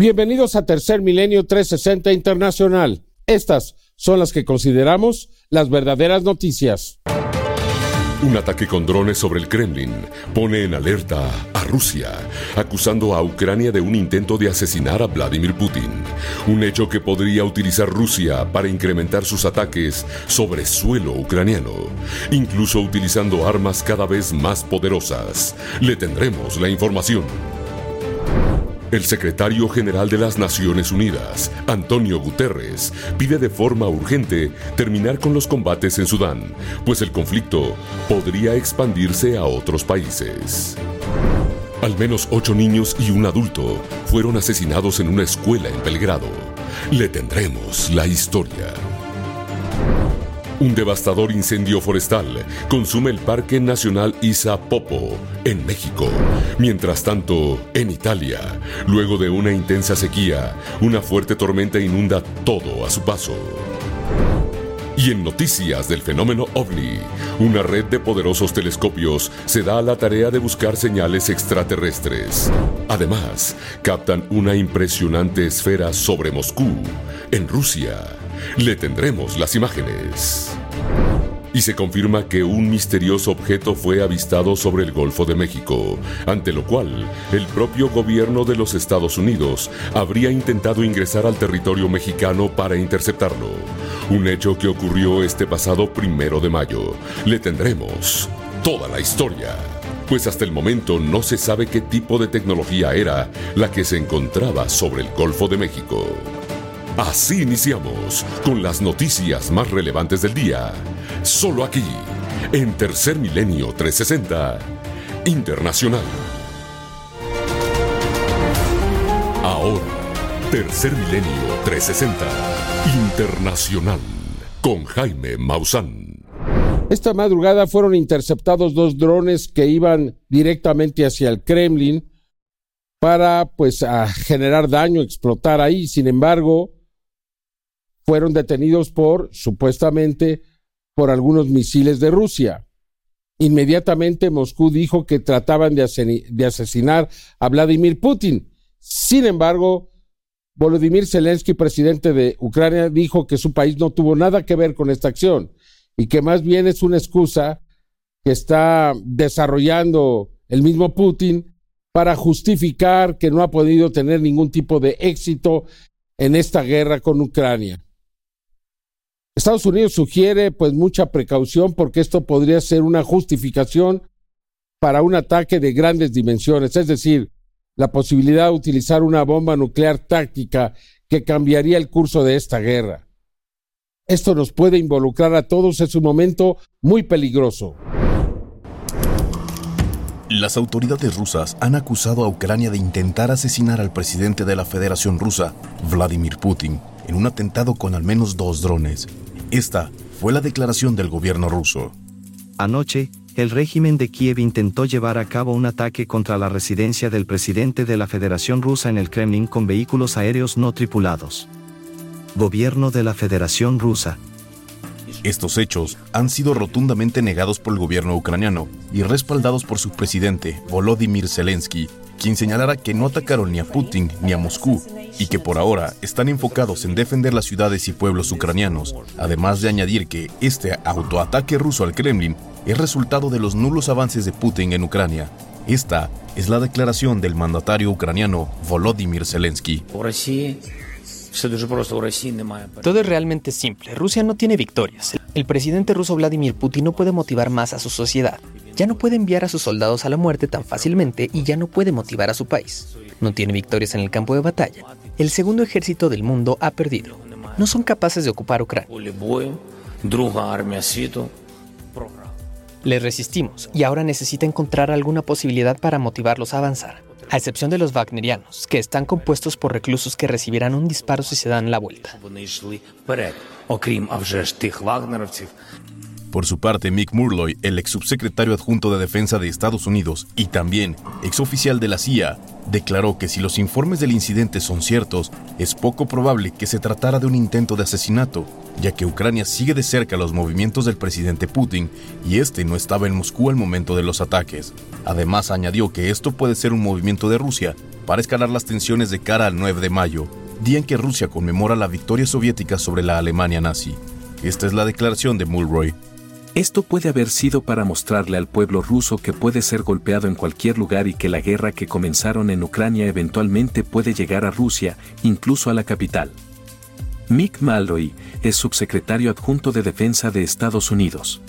Bienvenidos a Tercer Milenio 360 Internacional. Estas son las que consideramos las verdaderas noticias. Un ataque con drones sobre el Kremlin pone en alerta a Rusia, acusando a Ucrania de un intento de asesinar a Vladimir Putin, un hecho que podría utilizar Rusia para incrementar sus ataques sobre suelo ucraniano, incluso utilizando armas cada vez más poderosas. Le tendremos la información. El secretario general de las Naciones Unidas, Antonio Guterres, pide de forma urgente terminar con los combates en Sudán, pues el conflicto podría expandirse a otros países. Al menos ocho niños y un adulto fueron asesinados en una escuela en Belgrado. Le tendremos la historia. Un devastador incendio forestal consume el Parque Nacional Isa Popo, en México. Mientras tanto, en Italia, luego de una intensa sequía, una fuerte tormenta inunda todo a su paso. Y en noticias del fenómeno ovni, una red de poderosos telescopios se da a la tarea de buscar señales extraterrestres. Además, captan una impresionante esfera sobre Moscú, en Rusia. Le tendremos las imágenes. Y se confirma que un misterioso objeto fue avistado sobre el Golfo de México, ante lo cual el propio gobierno de los Estados Unidos habría intentado ingresar al territorio mexicano para interceptarlo. Un hecho que ocurrió este pasado primero de mayo. Le tendremos toda la historia. Pues hasta el momento no se sabe qué tipo de tecnología era la que se encontraba sobre el Golfo de México. Así iniciamos con las noticias más relevantes del día. Solo aquí, en Tercer Milenio 360 Internacional. Ahora, Tercer Milenio 360 Internacional con Jaime Maussan. Esta madrugada fueron interceptados dos drones que iban directamente hacia el Kremlin para pues a generar daño, explotar ahí. Sin embargo, fueron detenidos por, supuestamente, por algunos misiles de Rusia. Inmediatamente Moscú dijo que trataban de, de asesinar a Vladimir Putin. Sin embargo, Volodymyr Zelensky, presidente de Ucrania, dijo que su país no tuvo nada que ver con esta acción y que más bien es una excusa que está desarrollando el mismo Putin para justificar que no ha podido tener ningún tipo de éxito en esta guerra con Ucrania. Estados Unidos sugiere pues mucha precaución porque esto podría ser una justificación para un ataque de grandes dimensiones, es decir, la posibilidad de utilizar una bomba nuclear táctica que cambiaría el curso de esta guerra. Esto nos puede involucrar a todos, es un momento muy peligroso. Las autoridades rusas han acusado a Ucrania de intentar asesinar al presidente de la Federación Rusa, Vladimir Putin, en un atentado con al menos dos drones. Esta fue la declaración del gobierno ruso. Anoche, el régimen de Kiev intentó llevar a cabo un ataque contra la residencia del presidente de la Federación Rusa en el Kremlin con vehículos aéreos no tripulados. Gobierno de la Federación Rusa. Estos hechos han sido rotundamente negados por el gobierno ucraniano y respaldados por su presidente, Volodymyr Zelensky, quien señalara que no atacaron ni a Putin ni a Moscú y que por ahora están enfocados en defender las ciudades y pueblos ucranianos, además de añadir que este autoataque ruso al Kremlin es resultado de los nulos avances de Putin en Ucrania. Esta es la declaración del mandatario ucraniano Volodymyr Zelensky. Todo es realmente simple. Rusia no tiene victorias. El presidente ruso Vladimir Putin no puede motivar más a su sociedad. Ya no puede enviar a sus soldados a la muerte tan fácilmente y ya no puede motivar a su país. No tiene victorias en el campo de batalla. El segundo ejército del mundo ha perdido. No son capaces de ocupar Ucrania. Le resistimos y ahora necesita encontrar alguna posibilidad para motivarlos a avanzar a excepción de los wagnerianos, que están compuestos por reclusos que recibirán un disparo si se dan la vuelta. Por su parte, Mick Murloy, el ex subsecretario adjunto de Defensa de Estados Unidos y también ex oficial de la CIA, declaró que si los informes del incidente son ciertos, es poco probable que se tratara de un intento de asesinato, ya que Ucrania sigue de cerca los movimientos del presidente Putin y este no estaba en Moscú al momento de los ataques. Además, añadió que esto puede ser un movimiento de Rusia para escalar las tensiones de cara al 9 de mayo, día en que Rusia conmemora la victoria soviética sobre la Alemania nazi. Esta es la declaración de Mulroy. Esto puede haber sido para mostrarle al pueblo ruso que puede ser golpeado en cualquier lugar y que la guerra que comenzaron en Ucrania eventualmente puede llegar a Rusia, incluso a la capital. Mick Malloy es subsecretario adjunto de Defensa de Estados Unidos.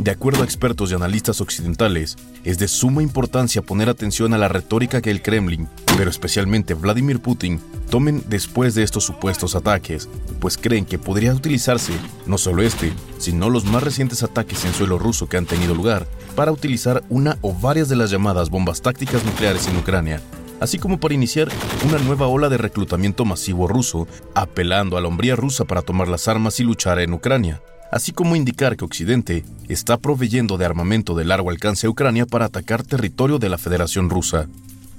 De acuerdo a expertos y analistas occidentales, es de suma importancia poner atención a la retórica que el Kremlin, pero especialmente Vladimir Putin, tomen después de estos supuestos ataques, pues creen que podría utilizarse no solo este, sino los más recientes ataques en suelo ruso que han tenido lugar, para utilizar una o varias de las llamadas bombas tácticas nucleares en Ucrania, así como para iniciar una nueva ola de reclutamiento masivo ruso, apelando a la hombría rusa para tomar las armas y luchar en Ucrania así como indicar que Occidente está proveyendo de armamento de largo alcance a Ucrania para atacar territorio de la Federación Rusa.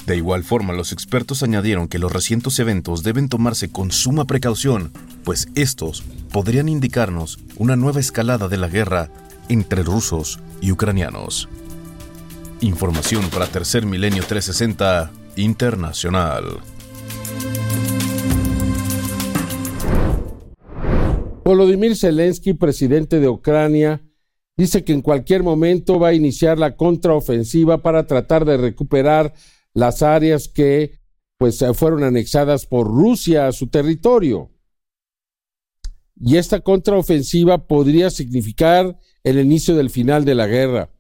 De igual forma, los expertos añadieron que los recientes eventos deben tomarse con suma precaución, pues estos podrían indicarnos una nueva escalada de la guerra entre rusos y ucranianos. Información para Tercer Milenio 360 Internacional. Volodymyr Zelensky, presidente de Ucrania, dice que en cualquier momento va a iniciar la contraofensiva para tratar de recuperar las áreas que pues fueron anexadas por Rusia a su territorio. Y esta contraofensiva podría significar el inicio del final de la guerra.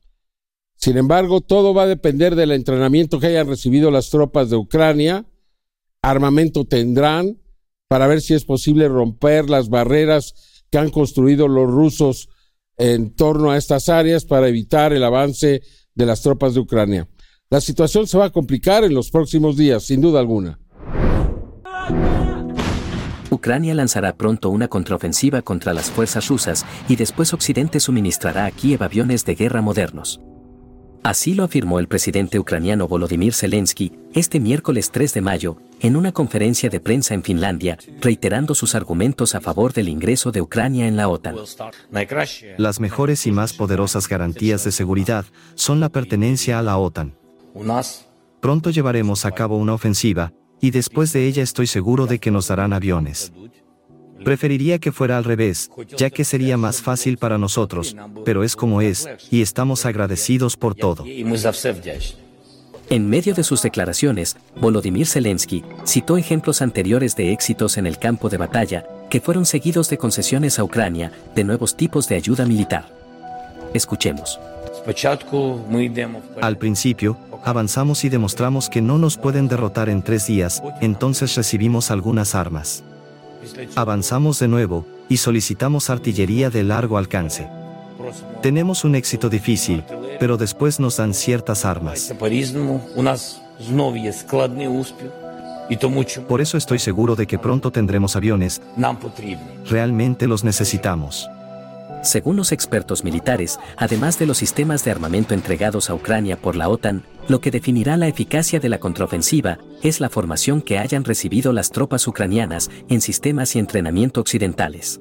Sin embargo, todo va a depender del entrenamiento que hayan recibido las tropas de Ucrania, armamento tendrán, para ver si es posible romper las barreras que han construido los rusos en torno a estas áreas para evitar el avance de las tropas de Ucrania. La situación se va a complicar en los próximos días, sin duda alguna. Ucrania lanzará pronto una contraofensiva contra las fuerzas rusas y después Occidente suministrará a Kiev aviones de guerra modernos. Así lo afirmó el presidente ucraniano Volodymyr Zelensky este miércoles 3 de mayo en una conferencia de prensa en Finlandia, reiterando sus argumentos a favor del ingreso de Ucrania en la OTAN. Las mejores y más poderosas garantías de seguridad son la pertenencia a la OTAN. Pronto llevaremos a cabo una ofensiva, y después de ella estoy seguro de que nos darán aviones. Preferiría que fuera al revés, ya que sería más fácil para nosotros, pero es como es, y estamos agradecidos por todo. En medio de sus declaraciones, Volodymyr Zelensky citó ejemplos anteriores de éxitos en el campo de batalla, que fueron seguidos de concesiones a Ucrania de nuevos tipos de ayuda militar. Escuchemos. Al principio, avanzamos y demostramos que no nos pueden derrotar en tres días, entonces recibimos algunas armas. Avanzamos de nuevo, y solicitamos artillería de largo alcance. Tenemos un éxito difícil, pero después nos dan ciertas armas. Por eso estoy seguro de que pronto tendremos aviones. Realmente los necesitamos. Según los expertos militares, además de los sistemas de armamento entregados a Ucrania por la OTAN, lo que definirá la eficacia de la contraofensiva es la formación que hayan recibido las tropas ucranianas en sistemas y entrenamiento occidentales.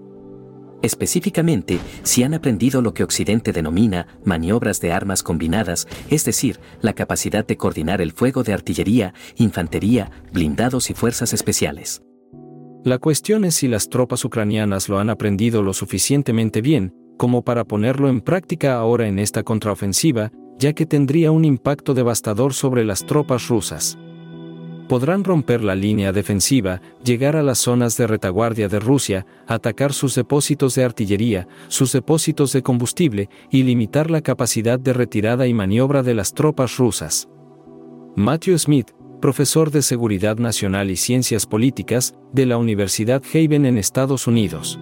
Específicamente, si han aprendido lo que Occidente denomina maniobras de armas combinadas, es decir, la capacidad de coordinar el fuego de artillería, infantería, blindados y fuerzas especiales. La cuestión es si las tropas ucranianas lo han aprendido lo suficientemente bien como para ponerlo en práctica ahora en esta contraofensiva, ya que tendría un impacto devastador sobre las tropas rusas. Podrán romper la línea defensiva, llegar a las zonas de retaguardia de Rusia, atacar sus depósitos de artillería, sus depósitos de combustible y limitar la capacidad de retirada y maniobra de las tropas rusas. Matthew Smith, profesor de Seguridad Nacional y Ciencias Políticas de la Universidad Haven en Estados Unidos.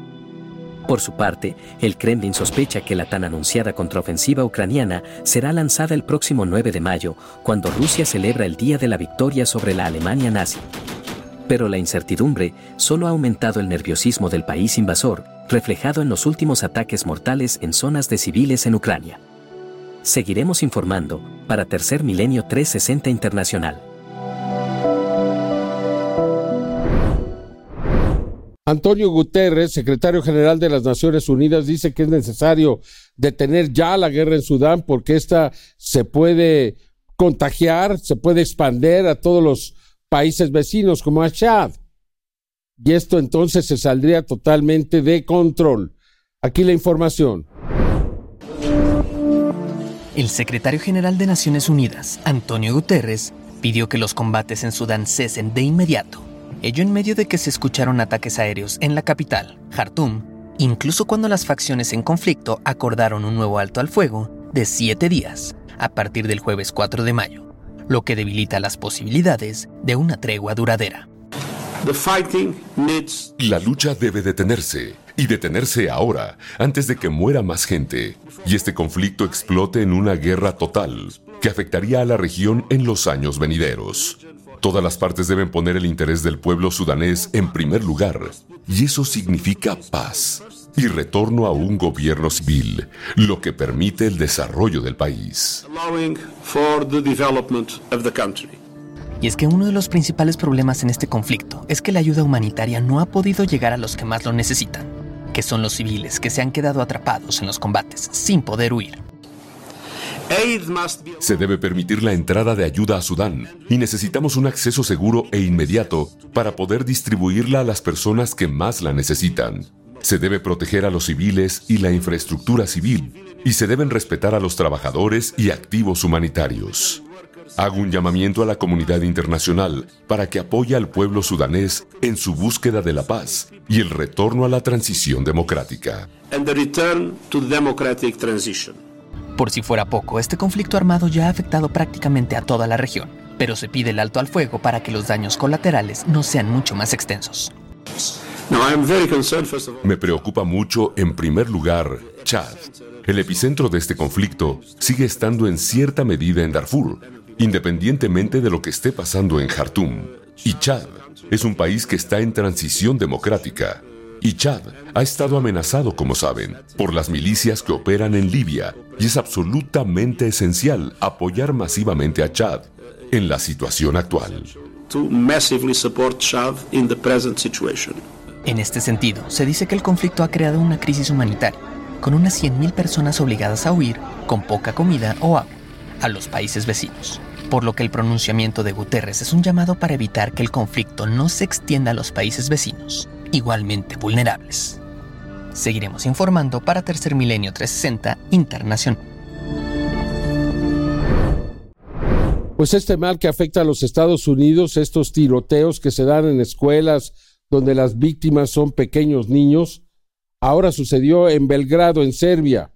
Por su parte, el Kremlin sospecha que la tan anunciada contraofensiva ucraniana será lanzada el próximo 9 de mayo, cuando Rusia celebra el Día de la Victoria sobre la Alemania nazi. Pero la incertidumbre solo ha aumentado el nerviosismo del país invasor, reflejado en los últimos ataques mortales en zonas de civiles en Ucrania. Seguiremos informando para Tercer Milenio 360 Internacional. Antonio Guterres, secretario general de las Naciones Unidas, dice que es necesario detener ya la guerra en Sudán porque esta se puede contagiar, se puede expandir a todos los países vecinos como a Chad. Y esto entonces se saldría totalmente de control. Aquí la información. El secretario general de Naciones Unidas, Antonio Guterres, pidió que los combates en Sudán cesen de inmediato ello en medio de que se escucharon ataques aéreos en la capital, Jartum, incluso cuando las facciones en conflicto acordaron un nuevo alto al fuego de siete días a partir del jueves 4 de mayo, lo que debilita las posibilidades de una tregua duradera. La lucha debe detenerse, y detenerse ahora, antes de que muera más gente, y este conflicto explote en una guerra total, que afectaría a la región en los años venideros. Todas las partes deben poner el interés del pueblo sudanés en primer lugar, y eso significa paz y retorno a un gobierno civil, lo que permite el desarrollo del país. Y es que uno de los principales problemas en este conflicto es que la ayuda humanitaria no ha podido llegar a los que más lo necesitan, que son los civiles que se han quedado atrapados en los combates sin poder huir. Se debe permitir la entrada de ayuda a Sudán y necesitamos un acceso seguro e inmediato para poder distribuirla a las personas que más la necesitan. Se debe proteger a los civiles y la infraestructura civil y se deben respetar a los trabajadores y activos humanitarios. Hago un llamamiento a la comunidad internacional para que apoye al pueblo sudanés en su búsqueda de la paz y el retorno a la transición democrática. Por si fuera poco, este conflicto armado ya ha afectado prácticamente a toda la región, pero se pide el alto al fuego para que los daños colaterales no sean mucho más extensos. Me preocupa mucho, en primer lugar, Chad. El epicentro de este conflicto sigue estando en cierta medida en Darfur, independientemente de lo que esté pasando en Jartum. Y Chad es un país que está en transición democrática. Y Chad ha estado amenazado, como saben, por las milicias que operan en Libia y es absolutamente esencial apoyar masivamente a Chad en la situación actual. En este sentido, se dice que el conflicto ha creado una crisis humanitaria, con unas 100.000 personas obligadas a huir con poca comida o agua a los países vecinos, por lo que el pronunciamiento de Guterres es un llamado para evitar que el conflicto no se extienda a los países vecinos igualmente vulnerables. Seguiremos informando para Tercer Milenio 360 Internacional. Pues este mal que afecta a los Estados Unidos, estos tiroteos que se dan en escuelas donde las víctimas son pequeños niños, ahora sucedió en Belgrado, en Serbia,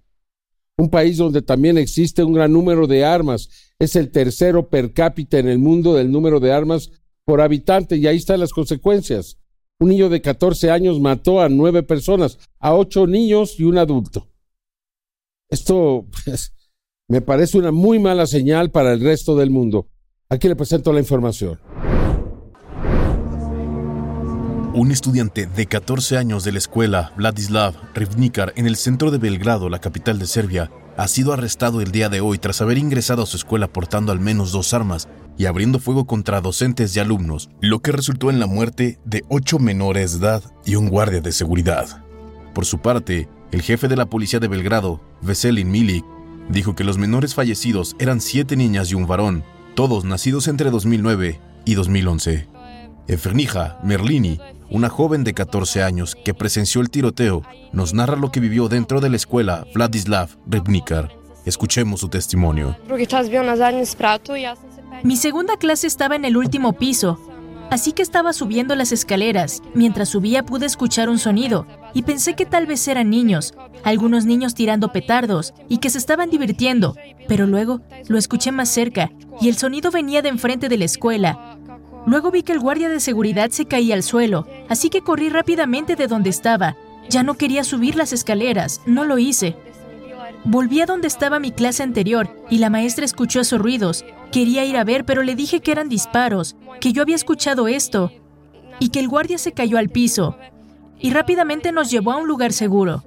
un país donde también existe un gran número de armas. Es el tercero per cápita en el mundo del número de armas por habitante y ahí están las consecuencias. Un niño de 14 años mató a nueve personas, a ocho niños y un adulto. Esto pues, me parece una muy mala señal para el resto del mundo. Aquí le presento la información. Un estudiante de 14 años de la escuela Vladislav Rivnikar en el centro de Belgrado, la capital de Serbia, ha sido arrestado el día de hoy tras haber ingresado a su escuela portando al menos dos armas y abriendo fuego contra docentes y alumnos, lo que resultó en la muerte de ocho menores de edad y un guardia de seguridad. Por su parte, el jefe de la policía de Belgrado, Veselin Milik, dijo que los menores fallecidos eran siete niñas y un varón, todos nacidos entre 2009 y 2011. Efernija Merlini, una joven de 14 años que presenció el tiroteo, nos narra lo que vivió dentro de la escuela Vladislav Rybnikar. Escuchemos su testimonio. Mi segunda clase estaba en el último piso, así que estaba subiendo las escaleras. Mientras subía pude escuchar un sonido y pensé que tal vez eran niños, algunos niños tirando petardos y que se estaban divirtiendo, pero luego lo escuché más cerca y el sonido venía de enfrente de la escuela. Luego vi que el guardia de seguridad se caía al suelo, así que corrí rápidamente de donde estaba. Ya no quería subir las escaleras, no lo hice. Volví a donde estaba mi clase anterior y la maestra escuchó esos ruidos. Quería ir a ver, pero le dije que eran disparos, que yo había escuchado esto y que el guardia se cayó al piso. Y rápidamente nos llevó a un lugar seguro.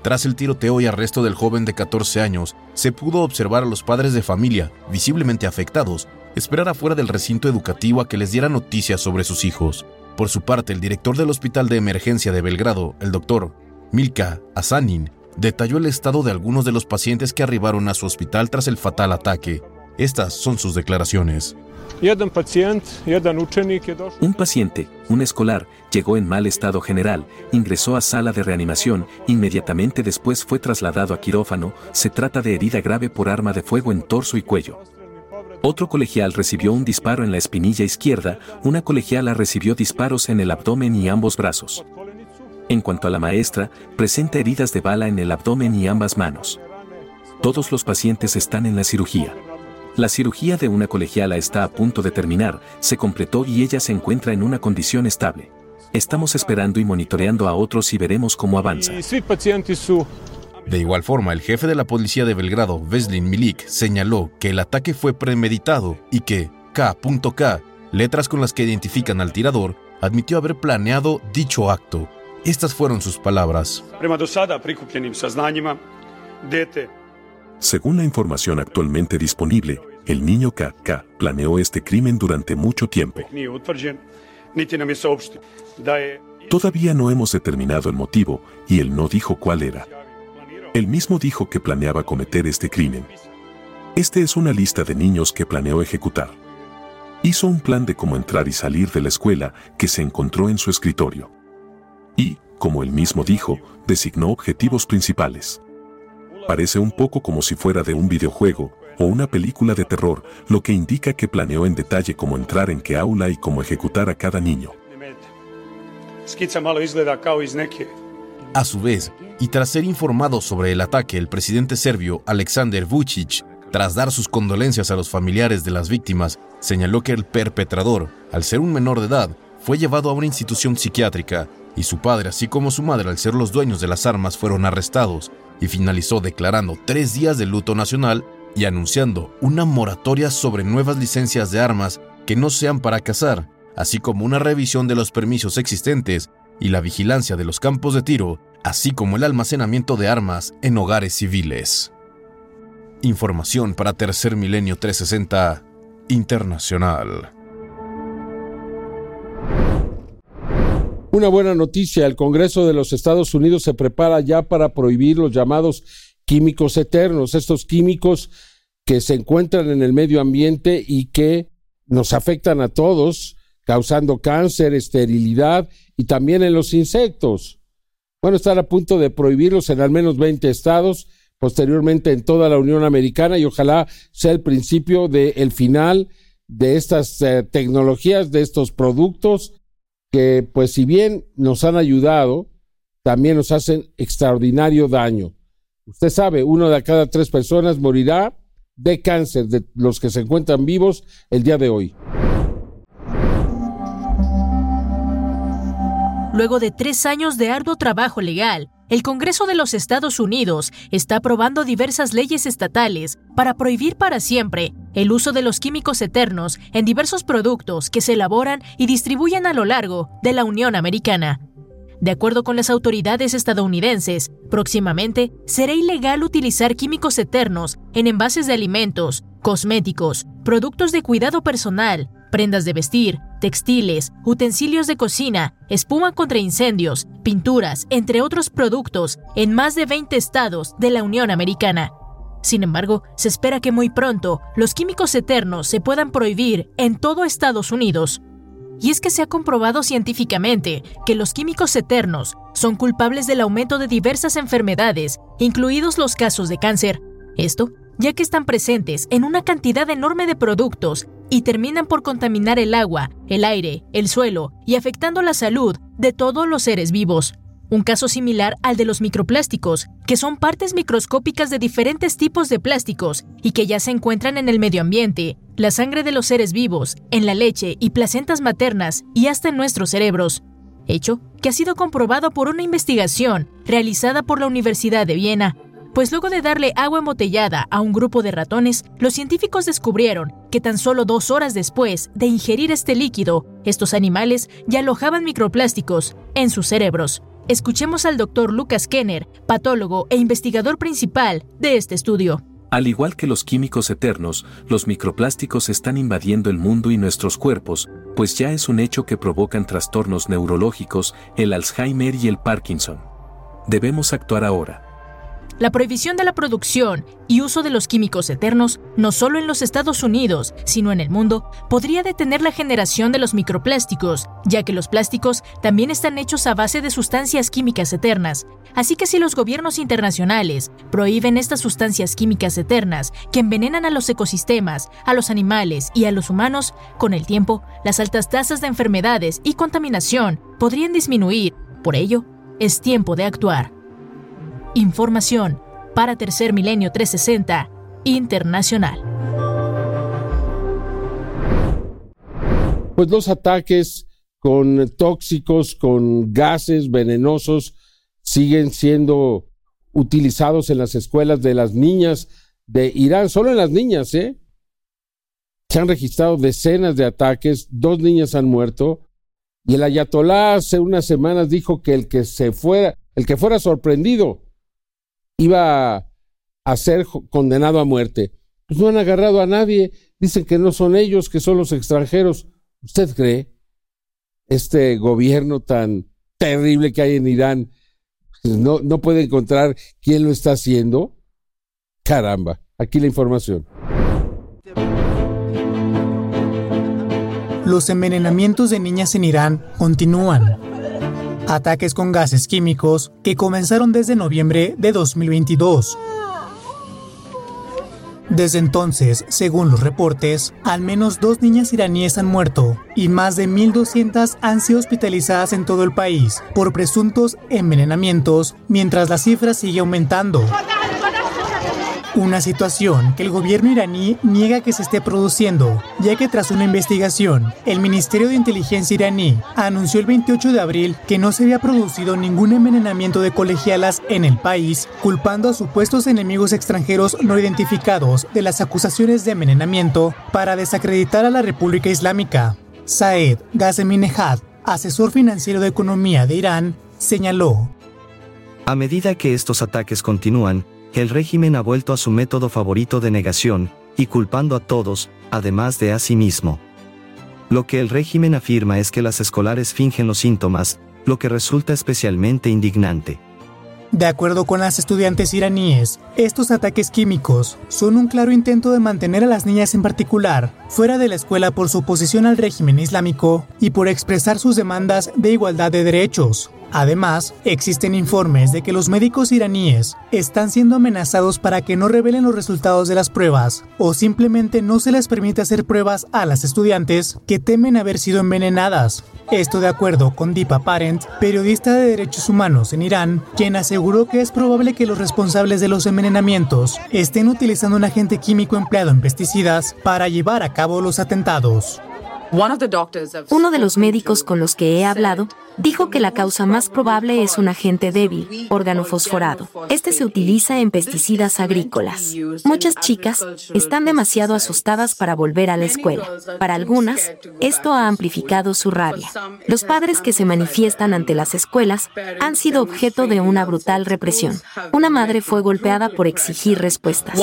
Tras el tiroteo y arresto del joven de 14 años, se pudo observar a los padres de familia, visiblemente afectados, esperar afuera del recinto educativo a que les diera noticias sobre sus hijos. Por su parte, el director del Hospital de Emergencia de Belgrado, el doctor Milka Asanin, detalló el estado de algunos de los pacientes que arribaron a su hospital tras el fatal ataque. Estas son sus declaraciones. Un paciente, un escolar, llegó en mal estado general, ingresó a sala de reanimación, inmediatamente después fue trasladado a quirófano, se trata de herida grave por arma de fuego en torso y cuello. Otro colegial recibió un disparo en la espinilla izquierda, una colegiala recibió disparos en el abdomen y ambos brazos. En cuanto a la maestra, presenta heridas de bala en el abdomen y ambas manos. Todos los pacientes están en la cirugía. La cirugía de una colegiala está a punto de terminar, se completó y ella se encuentra en una condición estable. Estamos esperando y monitoreando a otros y veremos cómo avanza. De igual forma, el jefe de la policía de Belgrado, Veslin Milik, señaló que el ataque fue premeditado y que K.K, letras con las que identifican al tirador, admitió haber planeado dicho acto. Estas fueron sus palabras. Según la información actualmente disponible, el niño KK planeó este crimen durante mucho tiempo. Todavía no hemos determinado el motivo y él no dijo cuál era. Él mismo dijo que planeaba cometer este crimen. Este es una lista de niños que planeó ejecutar. Hizo un plan de cómo entrar y salir de la escuela que se encontró en su escritorio. Y, como él mismo dijo, designó objetivos principales. Parece un poco como si fuera de un videojuego o una película de terror, lo que indica que planeó en detalle cómo entrar en qué aula y cómo ejecutar a cada niño. A su vez, y tras ser informado sobre el ataque, el presidente serbio Aleksandar Vucic, tras dar sus condolencias a los familiares de las víctimas, señaló que el perpetrador, al ser un menor de edad, fue llevado a una institución psiquiátrica y su padre, así como su madre, al ser los dueños de las armas, fueron arrestados y finalizó declarando tres días de luto nacional y anunciando una moratoria sobre nuevas licencias de armas que no sean para cazar, así como una revisión de los permisos existentes y la vigilancia de los campos de tiro así como el almacenamiento de armas en hogares civiles. Información para Tercer Milenio 360 Internacional. Una buena noticia, el Congreso de los Estados Unidos se prepara ya para prohibir los llamados químicos eternos, estos químicos que se encuentran en el medio ambiente y que nos afectan a todos, causando cáncer, esterilidad y también en los insectos. Bueno, están a punto de prohibirlos en al menos 20 estados, posteriormente en toda la Unión Americana y ojalá sea el principio del final de estas eh, tecnologías, de estos productos que pues si bien nos han ayudado, también nos hacen extraordinario daño. Usted sabe, uno de cada tres personas morirá de cáncer de los que se encuentran vivos el día de hoy. Luego de tres años de arduo trabajo legal, el Congreso de los Estados Unidos está aprobando diversas leyes estatales para prohibir para siempre el uso de los químicos eternos en diversos productos que se elaboran y distribuyen a lo largo de la Unión Americana. De acuerdo con las autoridades estadounidenses, próximamente será ilegal utilizar químicos eternos en envases de alimentos, cosméticos, productos de cuidado personal, prendas de vestir, textiles, utensilios de cocina, espuma contra incendios, pinturas, entre otros productos, en más de 20 estados de la Unión Americana. Sin embargo, se espera que muy pronto los químicos eternos se puedan prohibir en todo Estados Unidos. Y es que se ha comprobado científicamente que los químicos eternos son culpables del aumento de diversas enfermedades, incluidos los casos de cáncer. Esto ya que están presentes en una cantidad enorme de productos y terminan por contaminar el agua, el aire, el suelo y afectando la salud de todos los seres vivos. Un caso similar al de los microplásticos, que son partes microscópicas de diferentes tipos de plásticos y que ya se encuentran en el medio ambiente, la sangre de los seres vivos, en la leche y placentas maternas y hasta en nuestros cerebros. Hecho que ha sido comprobado por una investigación realizada por la Universidad de Viena pues luego de darle agua embotellada a un grupo de ratones, los científicos descubrieron que tan solo dos horas después de ingerir este líquido, estos animales ya alojaban microplásticos en sus cerebros. Escuchemos al doctor Lucas Kenner, patólogo e investigador principal de este estudio. Al igual que los químicos eternos, los microplásticos están invadiendo el mundo y nuestros cuerpos, pues ya es un hecho que provocan trastornos neurológicos, el Alzheimer y el Parkinson. Debemos actuar ahora. La prohibición de la producción y uso de los químicos eternos, no solo en los Estados Unidos, sino en el mundo, podría detener la generación de los microplásticos, ya que los plásticos también están hechos a base de sustancias químicas eternas. Así que si los gobiernos internacionales prohíben estas sustancias químicas eternas que envenenan a los ecosistemas, a los animales y a los humanos, con el tiempo, las altas tasas de enfermedades y contaminación podrían disminuir. Por ello, es tiempo de actuar. Información para Tercer Milenio 360 Internacional. Pues los ataques con tóxicos, con gases venenosos, siguen siendo utilizados en las escuelas de las niñas de Irán, solo en las niñas, ¿eh? Se han registrado decenas de ataques, dos niñas han muerto, y el ayatolá hace unas semanas dijo que el que se fuera, el que fuera sorprendido iba a ser condenado a muerte. Pues no han agarrado a nadie, dicen que no son ellos, que son los extranjeros. ¿Usted cree? Este gobierno tan terrible que hay en Irán pues no, no puede encontrar quién lo está haciendo. Caramba, aquí la información. Los envenenamientos de niñas en Irán continúan ataques con gases químicos que comenzaron desde noviembre de 2022. Desde entonces, según los reportes, al menos dos niñas iraníes han muerto y más de 1.200 han sido hospitalizadas en todo el país por presuntos envenenamientos, mientras la cifra sigue aumentando. Una situación que el gobierno iraní niega que se esté produciendo, ya que tras una investigación, el Ministerio de Inteligencia iraní anunció el 28 de abril que no se había producido ningún envenenamiento de colegialas en el país, culpando a supuestos enemigos extranjeros no identificados de las acusaciones de envenenamiento para desacreditar a la República Islámica. Saed Ghazeminejad, asesor financiero de economía de Irán, señaló. A medida que estos ataques continúan, el régimen ha vuelto a su método favorito de negación, y culpando a todos, además de a sí mismo. Lo que el régimen afirma es que las escolares fingen los síntomas, lo que resulta especialmente indignante. De acuerdo con las estudiantes iraníes, estos ataques químicos son un claro intento de mantener a las niñas en particular fuera de la escuela por su oposición al régimen islámico y por expresar sus demandas de igualdad de derechos. Además, existen informes de que los médicos iraníes están siendo amenazados para que no revelen los resultados de las pruebas o simplemente no se les permite hacer pruebas a las estudiantes que temen haber sido envenenadas. Esto de acuerdo con Deepa Parent, periodista de derechos humanos en Irán, quien aseguró que es probable que los responsables de los envenenamientos estén utilizando un agente químico empleado en pesticidas para llevar a cabo los atentados. Uno de los médicos con los que he hablado dijo que la causa más probable es un agente débil, órgano fosforado. Este se utiliza en pesticidas agrícolas. Muchas chicas están demasiado asustadas para volver a la escuela. Para algunas, esto ha amplificado su rabia. Los padres que se manifiestan ante las escuelas han sido objeto de una brutal represión. Una madre fue golpeada por exigir respuestas.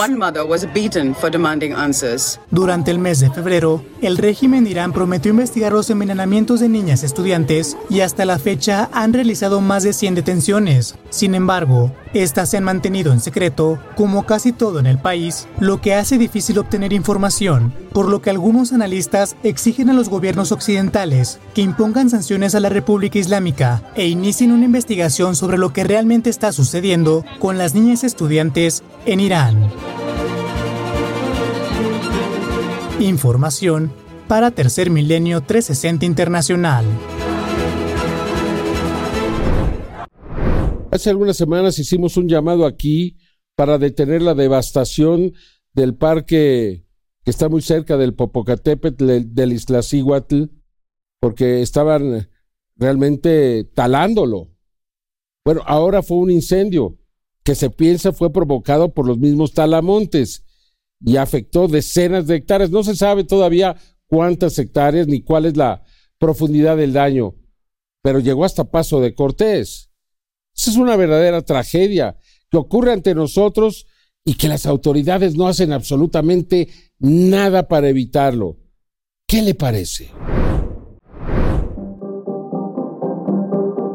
Durante el mes de febrero, el régimen Irán prometió investigar los envenenamientos de niñas estudiantes y la fecha han realizado más de 100 detenciones. Sin embargo, estas se han mantenido en secreto, como casi todo en el país, lo que hace difícil obtener información, por lo que algunos analistas exigen a los gobiernos occidentales que impongan sanciones a la República Islámica e inicien una investigación sobre lo que realmente está sucediendo con las niñas estudiantes en Irán. Información para Tercer Milenio 360 Internacional. Hace algunas semanas hicimos un llamado aquí para detener la devastación del parque que está muy cerca del Popocatépetl, del Iztaccíhuatl, porque estaban realmente talándolo. Bueno, ahora fue un incendio que se piensa fue provocado por los mismos talamontes y afectó decenas de hectáreas. No se sabe todavía cuántas hectáreas ni cuál es la profundidad del daño, pero llegó hasta Paso de Cortés. Esa es una verdadera tragedia que ocurre ante nosotros y que las autoridades no hacen absolutamente nada para evitarlo. ¿Qué le parece?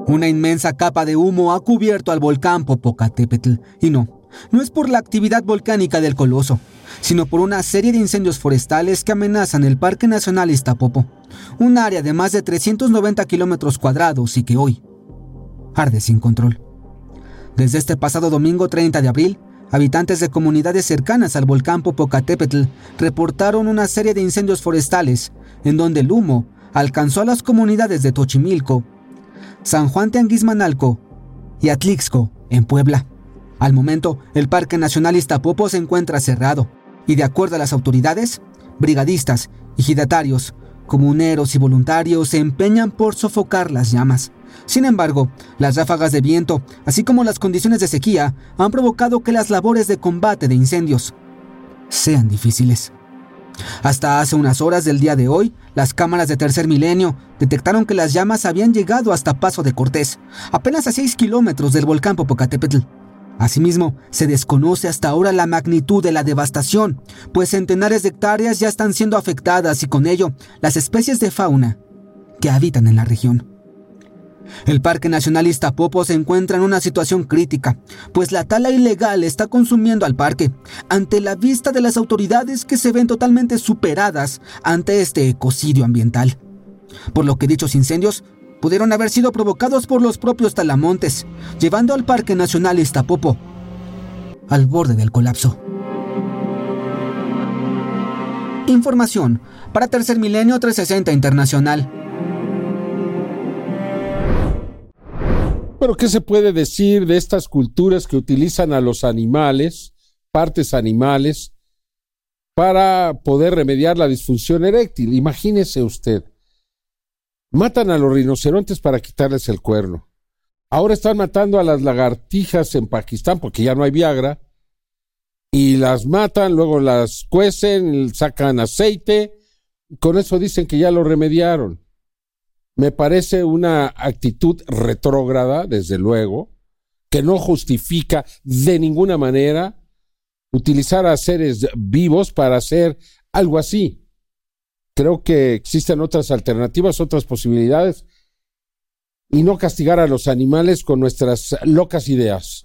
Una inmensa capa de humo ha cubierto al volcán Popocatépetl. Y no, no es por la actividad volcánica del coloso, sino por una serie de incendios forestales que amenazan el Parque Nacional Iztapopo, un área de más de 390 kilómetros cuadrados y que hoy arde sin control. Desde este pasado domingo 30 de abril, habitantes de comunidades cercanas al volcán Popocatépetl reportaron una serie de incendios forestales en donde el humo alcanzó a las comunidades de Tochimilco, San Juan Teanguismanalco y Atlixco, en Puebla. Al momento, el Parque Nacional Iztapopo se encuentra cerrado y de acuerdo a las autoridades, brigadistas, ejidatarios, comuneros y voluntarios se empeñan por sofocar las llamas. Sin embargo, las ráfagas de viento, así como las condiciones de sequía, han provocado que las labores de combate de incendios sean difíciles. Hasta hace unas horas del día de hoy, las cámaras de tercer milenio detectaron que las llamas habían llegado hasta Paso de Cortés, apenas a 6 kilómetros del volcán Popocatépetl. Asimismo, se desconoce hasta ahora la magnitud de la devastación, pues centenares de hectáreas ya están siendo afectadas y con ello las especies de fauna que habitan en la región. El Parque Nacional Iztapopo se encuentra en una situación crítica, pues la tala ilegal está consumiendo al parque, ante la vista de las autoridades que se ven totalmente superadas ante este ecocidio ambiental. Por lo que dichos incendios pudieron haber sido provocados por los propios talamontes, llevando al Parque Nacional Iztapopo al borde del colapso. Información para Tercer Milenio 360 Internacional. Pero ¿qué se puede decir de estas culturas que utilizan a los animales, partes animales, para poder remediar la disfunción eréctil? Imagínese usted. Matan a los rinocerontes para quitarles el cuerno. Ahora están matando a las lagartijas en Pakistán porque ya no hay Viagra. Y las matan, luego las cuecen, sacan aceite. Con eso dicen que ya lo remediaron. Me parece una actitud retrógrada, desde luego, que no justifica de ninguna manera utilizar a seres vivos para hacer algo así. Creo que existen otras alternativas, otras posibilidades, y no castigar a los animales con nuestras locas ideas.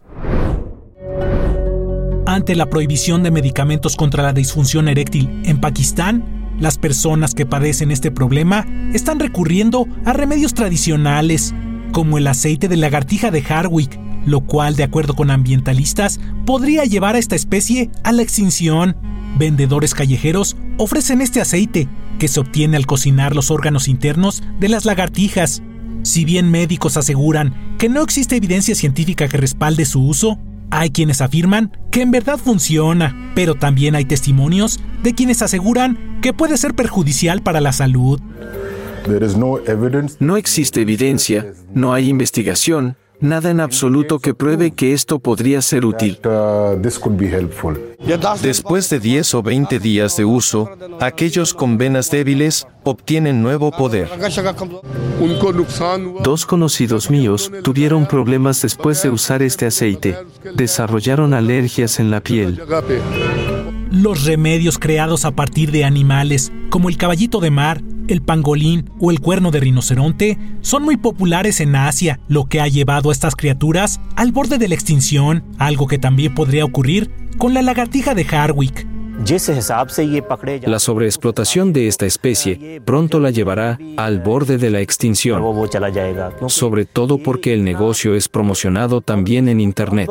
Ante la prohibición de medicamentos contra la disfunción eréctil en Pakistán, las personas que padecen este problema están recurriendo a remedios tradicionales, como el aceite de lagartija de Harwick, lo cual, de acuerdo con ambientalistas, podría llevar a esta especie a la extinción. Vendedores callejeros ofrecen este aceite, que se obtiene al cocinar los órganos internos de las lagartijas. Si bien médicos aseguran que no existe evidencia científica que respalde su uso, hay quienes afirman que en verdad funciona, pero también hay testimonios de quienes aseguran que puede ser perjudicial para la salud. No existe evidencia, no hay investigación, nada en absoluto que pruebe que esto podría ser útil. Después de 10 o 20 días de uso, aquellos con venas débiles obtienen nuevo poder. Dos conocidos míos tuvieron problemas después de usar este aceite. Desarrollaron alergias en la piel. Los remedios creados a partir de animales, como el caballito de mar, el pangolín o el cuerno de rinoceronte, son muy populares en Asia, lo que ha llevado a estas criaturas al borde de la extinción, algo que también podría ocurrir con la lagartija de Harwick. La sobreexplotación de esta especie pronto la llevará al borde de la extinción, sobre todo porque el negocio es promocionado también en Internet.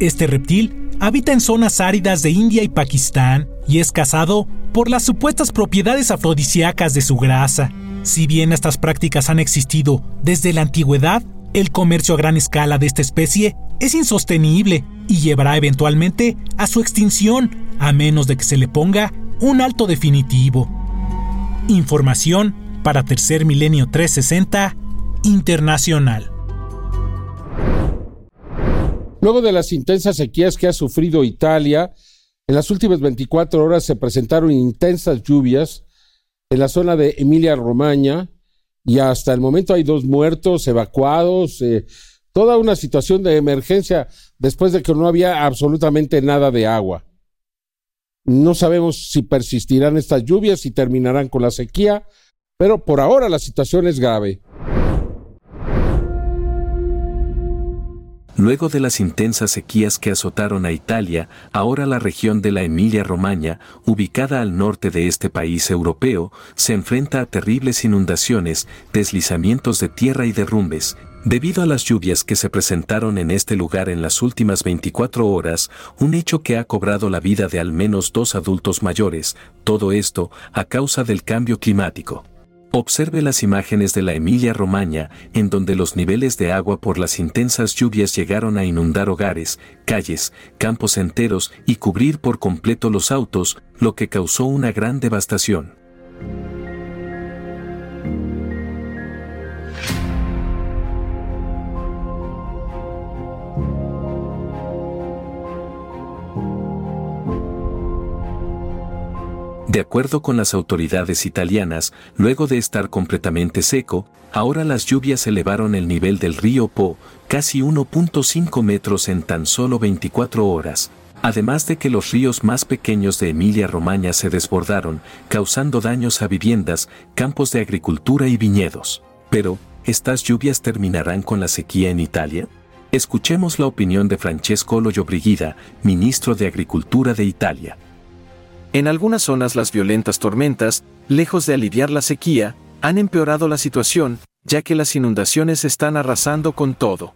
Este reptil habita en zonas áridas de India y Pakistán y es cazado por las supuestas propiedades afrodisíacas de su grasa. Si bien estas prácticas han existido desde la antigüedad, el comercio a gran escala de esta especie es insostenible y llevará eventualmente a su extinción, a menos de que se le ponga un alto definitivo. Información para Tercer Milenio 360 Internacional. Luego de las intensas sequías que ha sufrido Italia, en las últimas 24 horas se presentaron intensas lluvias en la zona de Emilia-Romagna, y hasta el momento hay dos muertos, evacuados, eh, toda una situación de emergencia después de que no había absolutamente nada de agua. No sabemos si persistirán estas lluvias y terminarán con la sequía, pero por ahora la situación es grave. Luego de las intensas sequías que azotaron a Italia, ahora la región de la Emilia-Romagna, ubicada al norte de este país europeo, se enfrenta a terribles inundaciones, deslizamientos de tierra y derrumbes. Debido a las lluvias que se presentaron en este lugar en las últimas 24 horas, un hecho que ha cobrado la vida de al menos dos adultos mayores, todo esto a causa del cambio climático. Observe las imágenes de la Emilia-Romagna, en donde los niveles de agua por las intensas lluvias llegaron a inundar hogares, calles, campos enteros y cubrir por completo los autos, lo que causó una gran devastación. De acuerdo con las autoridades italianas, luego de estar completamente seco, ahora las lluvias elevaron el nivel del río Po, casi 1.5 metros en tan solo 24 horas, además de que los ríos más pequeños de Emilia-Romagna se desbordaron, causando daños a viviendas, campos de agricultura y viñedos. Pero, ¿estas lluvias terminarán con la sequía en Italia? Escuchemos la opinión de Francesco Loyobrigida, ministro de Agricultura de Italia. En algunas zonas las violentas tormentas, lejos de aliviar la sequía, han empeorado la situación, ya que las inundaciones están arrasando con todo.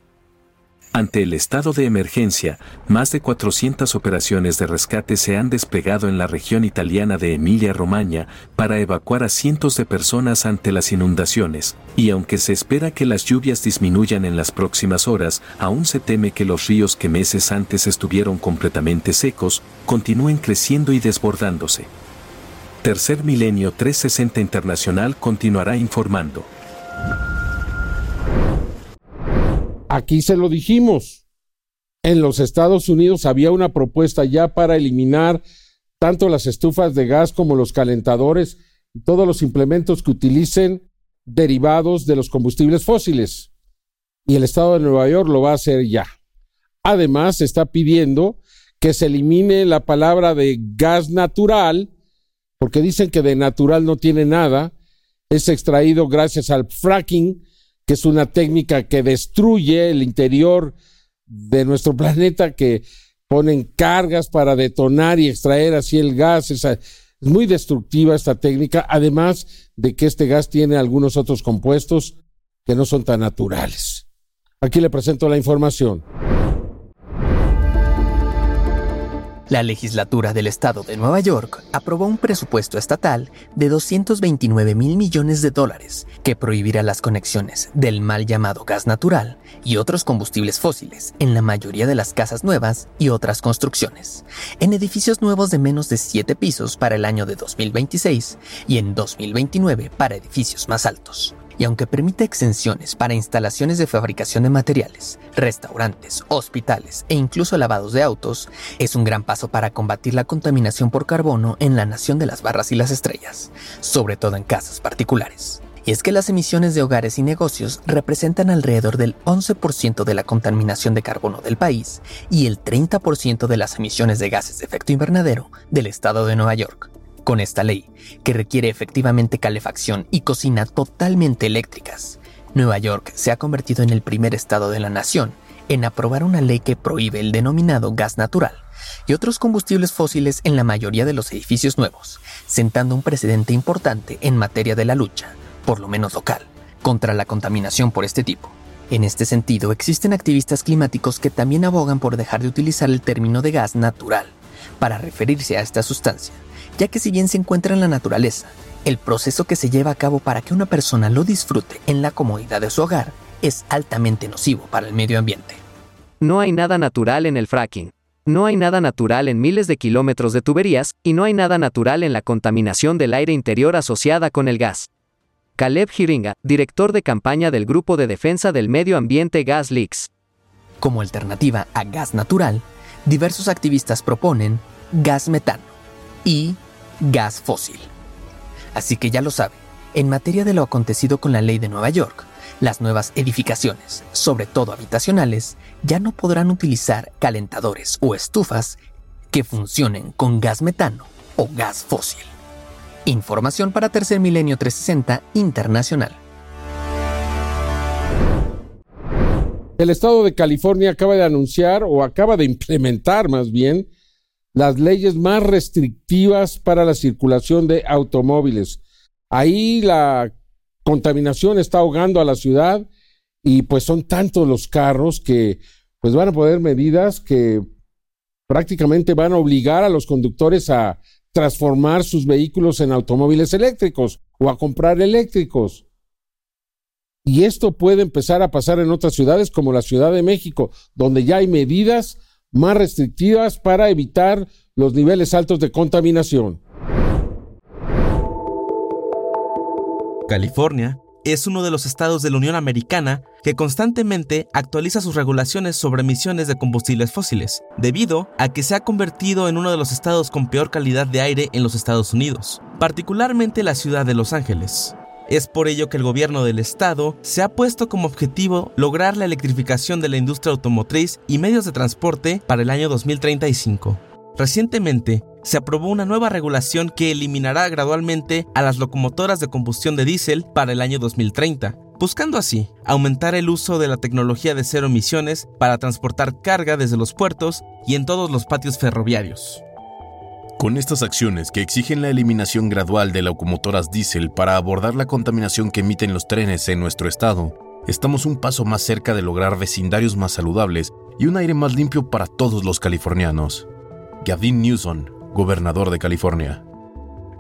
Ante el estado de emergencia, más de 400 operaciones de rescate se han desplegado en la región italiana de Emilia-Romagna para evacuar a cientos de personas ante las inundaciones, y aunque se espera que las lluvias disminuyan en las próximas horas, aún se teme que los ríos que meses antes estuvieron completamente secos, continúen creciendo y desbordándose. Tercer Milenio 360 Internacional continuará informando. Aquí se lo dijimos. En los Estados Unidos había una propuesta ya para eliminar tanto las estufas de gas como los calentadores y todos los implementos que utilicen derivados de los combustibles fósiles. Y el Estado de Nueva York lo va a hacer ya. Además, está pidiendo que se elimine la palabra de gas natural, porque dicen que de natural no tiene nada, es extraído gracias al fracking, que es una técnica que destruye el interior de nuestro planeta, que ponen cargas para detonar y extraer así el gas. Es, muy destructiva esta técnica, además de que este gas tiene algunos otros compuestos que no son tan naturales. Aquí le presento la información. La legislatura del estado de Nueva York aprobó un presupuesto estatal de 229 mil millones de dólares que prohibirá las conexiones del mal llamado gas natural y otros combustibles fósiles en la mayoría de las casas nuevas y otras construcciones, en edificios nuevos de menos de 7 pisos para el año de 2026 y en 2029 para edificios más altos y aunque permite exenciones para instalaciones de fabricación de materiales, restaurantes, hospitales e incluso lavados de autos, es un gran paso para combatir la contaminación por carbono en la nación de las barras y las estrellas, sobre todo en casas particulares. Y es que las emisiones de hogares y negocios representan alrededor del 11% de la contaminación de carbono del país y el 30% de las emisiones de gases de efecto invernadero del estado de Nueva York. Con esta ley, que requiere efectivamente calefacción y cocina totalmente eléctricas, Nueva York se ha convertido en el primer estado de la nación en aprobar una ley que prohíbe el denominado gas natural y otros combustibles fósiles en la mayoría de los edificios nuevos, sentando un precedente importante en materia de la lucha, por lo menos local, contra la contaminación por este tipo. En este sentido, existen activistas climáticos que también abogan por dejar de utilizar el término de gas natural para referirse a esta sustancia, ya que si bien se encuentra en la naturaleza, el proceso que se lleva a cabo para que una persona lo disfrute en la comodidad de su hogar es altamente nocivo para el medio ambiente. No hay nada natural en el fracking. No hay nada natural en miles de kilómetros de tuberías y no hay nada natural en la contaminación del aire interior asociada con el gas. Caleb Hiringa, director de campaña del Grupo de Defensa del Medio Ambiente Gas Leaks. Como alternativa a gas natural, diversos activistas proponen gas metano y gas fósil. Así que ya lo sabe, en materia de lo acontecido con la ley de Nueva York, Las nuevas edificaciones, sobre todo habitacionales, ya no podrán utilizar calentadores o estufas que funcionen con gas metano o gas fósil. Información para Tercer Milenio 360 Internacional. El estado de California acaba de anunciar o acaba de implementar más bien las leyes más restrictivas para la circulación de automóviles. Ahí la contaminación está ahogando a la ciudad y pues son tantos los carros que pues van a poner medidas que prácticamente van a obligar a los conductores a transformar sus vehículos en automóviles eléctricos o a comprar eléctricos. Y esto puede empezar a pasar en otras ciudades como la Ciudad de México, donde ya hay medidas más restrictivas para evitar los niveles altos de contaminación. California es uno de los estados de la Unión Americana que constantemente actualiza sus regulaciones sobre emisiones de combustibles fósiles, debido a que se ha convertido en uno de los estados con peor calidad de aire en los Estados Unidos, particularmente la ciudad de Los Ángeles. Es por ello que el gobierno del estado se ha puesto como objetivo lograr la electrificación de la industria automotriz y medios de transporte para el año 2035. Recientemente, se aprobó una nueva regulación que eliminará gradualmente a las locomotoras de combustión de diésel para el año 2030, buscando así aumentar el uso de la tecnología de cero emisiones para transportar carga desde los puertos y en todos los patios ferroviarios. Con estas acciones que exigen la eliminación gradual de locomotoras diésel para abordar la contaminación que emiten los trenes en nuestro estado, estamos un paso más cerca de lograr vecindarios más saludables y un aire más limpio para todos los californianos. Gavin Newsom, gobernador de California.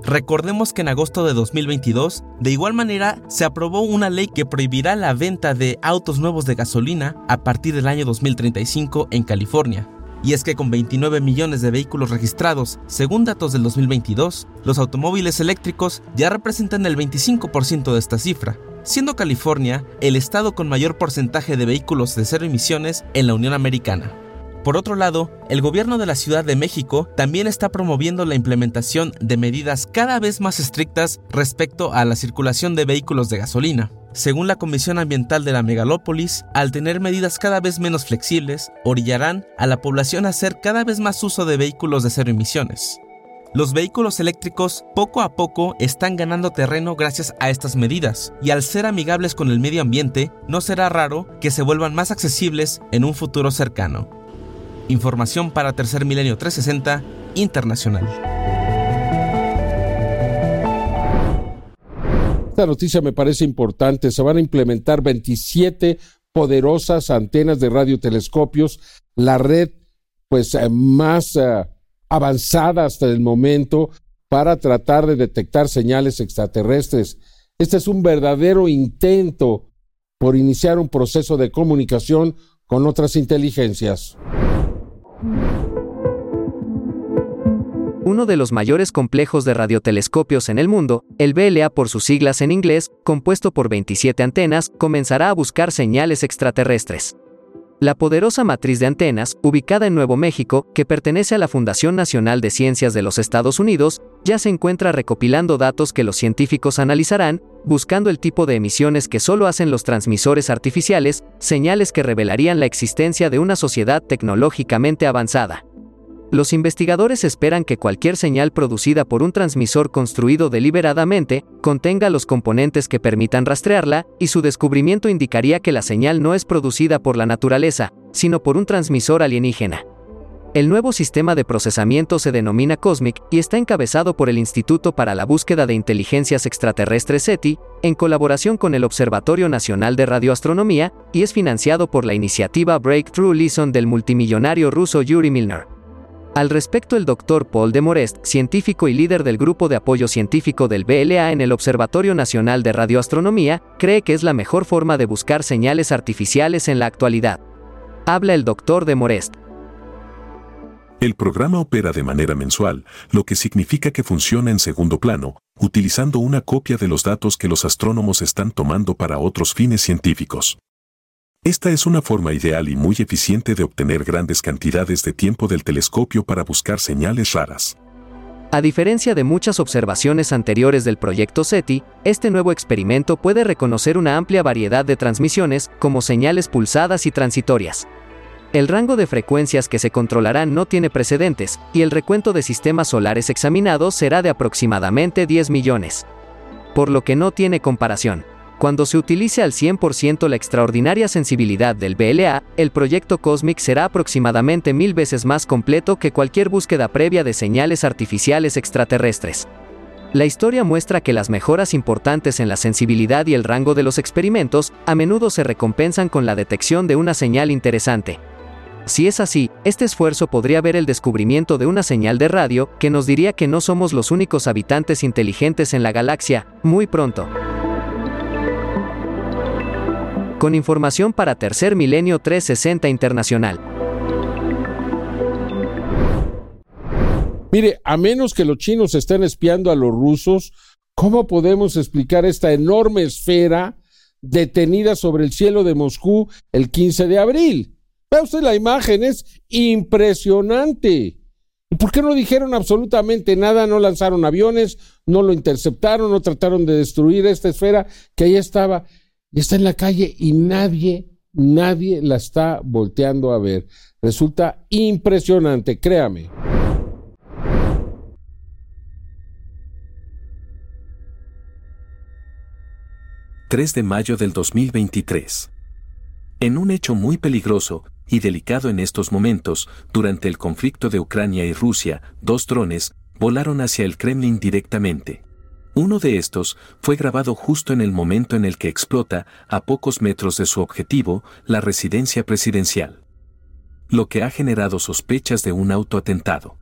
Recordemos que en agosto de 2022, de igual manera, se aprobó una ley que prohibirá la venta de autos nuevos de gasolina a partir del año 2035 en California. Y es que con 29 millones de vehículos registrados, según datos del 2022, los automóviles eléctricos ya representan el 25% de esta cifra, siendo California el estado con mayor porcentaje de vehículos de cero emisiones en la Unión Americana. Por otro lado, el gobierno de la Ciudad de México también está promoviendo la implementación de medidas cada vez más estrictas respecto a la circulación de vehículos de gasolina. Según la Comisión Ambiental de la Megalópolis, al tener medidas cada vez menos flexibles, orillarán a la población a hacer cada vez más uso de vehículos de cero emisiones. Los vehículos eléctricos poco a poco están ganando terreno gracias a estas medidas, y al ser amigables con el medio ambiente, no será raro que se vuelvan más accesibles en un futuro cercano. Información para Tercer Milenio 360 Internacional. Esta noticia me parece importante. Se van a implementar 27 poderosas antenas de radiotelescopios, la red pues eh, más eh, avanzada hasta el momento para tratar de detectar señales extraterrestres. Este es un verdadero intento por iniciar un proceso de comunicación con otras inteligencias. Uno de los mayores complejos de radiotelescopios en el mundo, el BLA por sus siglas en inglés, compuesto por 27 antenas, comenzará a buscar señales extraterrestres. La poderosa matriz de antenas, ubicada en Nuevo México, que pertenece a la Fundación Nacional de Ciencias de los Estados Unidos, ya se encuentra recopilando datos que los científicos analizarán, buscando el tipo de emisiones que solo hacen los transmisores artificiales, señales que revelarían la existencia de una sociedad tecnológicamente avanzada. Los investigadores esperan que cualquier señal producida por un transmisor construido deliberadamente contenga los componentes que permitan rastrearla, y su descubrimiento indicaría que la señal no es producida por la naturaleza, sino por un transmisor alienígena. El nuevo sistema de procesamiento se denomina COSMIC y está encabezado por el Instituto para la Búsqueda de Inteligencias Extraterrestres SETI, en colaboración con el Observatorio Nacional de Radioastronomía, y es financiado por la iniciativa Breakthrough Listen del multimillonario ruso Yuri Milner. Al respecto, el doctor Paul de Morest, científico y líder del grupo de apoyo científico del BLA en el Observatorio Nacional de Radioastronomía, cree que es la mejor forma de buscar señales artificiales en la actualidad. Habla el doctor de Morest. El programa opera de manera mensual, lo que significa que funciona en segundo plano, utilizando una copia de los datos que los astrónomos están tomando para otros fines científicos. Esta es una forma ideal y muy eficiente de obtener grandes cantidades de tiempo del telescopio para buscar señales raras. A diferencia de muchas observaciones anteriores del proyecto SETI, este nuevo experimento puede reconocer una amplia variedad de transmisiones, como señales pulsadas y transitorias. El rango de frecuencias que se controlarán no tiene precedentes, y el recuento de sistemas solares examinados será de aproximadamente 10 millones. Por lo que no tiene comparación. Cuando se utilice al 100% la extraordinaria sensibilidad del BLA, el proyecto COSMIC será aproximadamente mil veces más completo que cualquier búsqueda previa de señales artificiales extraterrestres. La historia muestra que las mejoras importantes en la sensibilidad y el rango de los experimentos a menudo se recompensan con la detección de una señal interesante. Si es así, este esfuerzo podría ver el descubrimiento de una señal de radio que nos diría que no somos los únicos habitantes inteligentes en la galaxia, muy pronto. Con información para Tercer Milenio 360 Internacional. Mire, a menos que los chinos estén espiando a los rusos, ¿cómo podemos explicar esta enorme esfera detenida sobre el cielo de Moscú el 15 de abril? Vea usted la imagen, es impresionante. ¿Y por qué no dijeron absolutamente nada? No lanzaron aviones, no lo interceptaron, no trataron de destruir esta esfera que ahí estaba y está en la calle y nadie, nadie la está volteando a ver. Resulta impresionante, créame. ...3 de mayo del 2023. En un hecho muy peligroso y delicado en estos momentos, durante el conflicto de Ucrania y Rusia, dos drones volaron hacia el Kremlin directamente. Uno de estos fue grabado justo en el momento en el que explota, a pocos metros de su objetivo, la residencia presidencial. Lo que ha generado sospechas de un autoatentado.